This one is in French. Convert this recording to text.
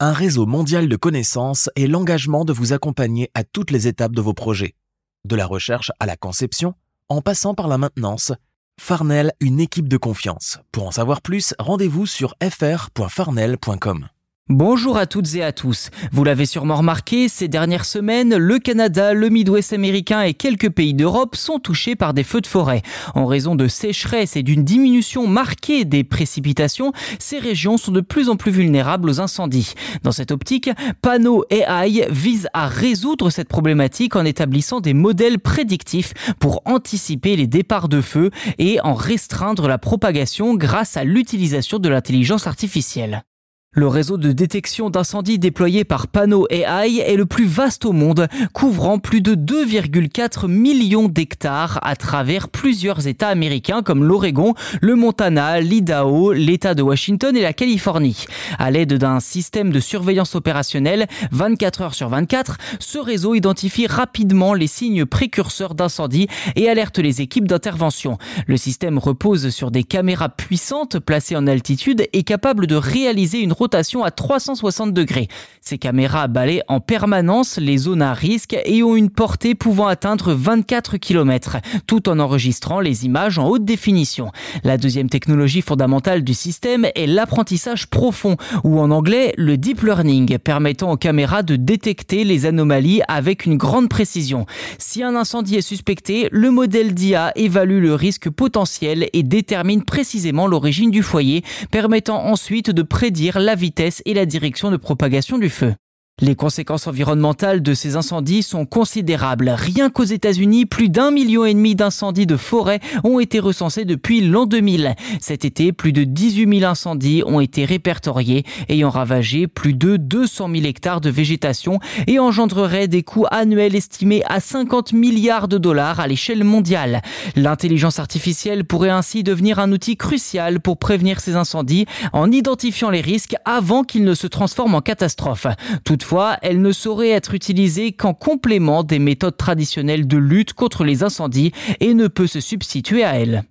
un réseau mondial de connaissances et l'engagement de vous accompagner à toutes les étapes de vos projets, de la recherche à la conception, en passant par la maintenance. Farnell, une équipe de confiance. Pour en savoir plus, rendez-vous sur fr.farnell.com. Bonjour à toutes et à tous. Vous l'avez sûrement remarqué, ces dernières semaines, le Canada, le Midwest américain et quelques pays d'Europe sont touchés par des feux de forêt. En raison de sécheresse et d'une diminution marquée des précipitations, ces régions sont de plus en plus vulnérables aux incendies. Dans cette optique, Pano AI vise à résoudre cette problématique en établissant des modèles prédictifs pour anticiper les départs de feu et en restreindre la propagation grâce à l'utilisation de l'intelligence artificielle. Le réseau de détection d'incendie déployé par Pano AI est le plus vaste au monde, couvrant plus de 2,4 millions d'hectares à travers plusieurs États américains comme l'Oregon, le Montana, l'Idaho, l'État de Washington et la Californie. À l'aide d'un système de surveillance opérationnelle 24 heures sur 24, ce réseau identifie rapidement les signes précurseurs d'incendie et alerte les équipes d'intervention. Le système repose sur des caméras puissantes placées en altitude et capables de réaliser une à 360 degrés. Ces caméras balayent en permanence les zones à risque et ont une portée pouvant atteindre 24 km, tout en enregistrant les images en haute définition. La deuxième technologie fondamentale du système est l'apprentissage profond, ou en anglais le deep learning, permettant aux caméras de détecter les anomalies avec une grande précision. Si un incendie est suspecté, le modèle d'IA évalue le risque potentiel et détermine précisément l'origine du foyer, permettant ensuite de prédire vitesse et la direction de propagation du feu. Les conséquences environnementales de ces incendies sont considérables. Rien qu'aux États-Unis, plus d'un million et demi d'incendies de forêt ont été recensés depuis l'an 2000. Cet été, plus de 18 000 incendies ont été répertoriés, ayant ravagé plus de 200 000 hectares de végétation et engendreraient des coûts annuels estimés à 50 milliards de dollars à l'échelle mondiale. L'intelligence artificielle pourrait ainsi devenir un outil crucial pour prévenir ces incendies en identifiant les risques avant qu'ils ne se transforment en catastrophe. Toutefois, elle ne saurait être utilisée qu'en complément des méthodes traditionnelles de lutte contre les incendies et ne peut se substituer à elles.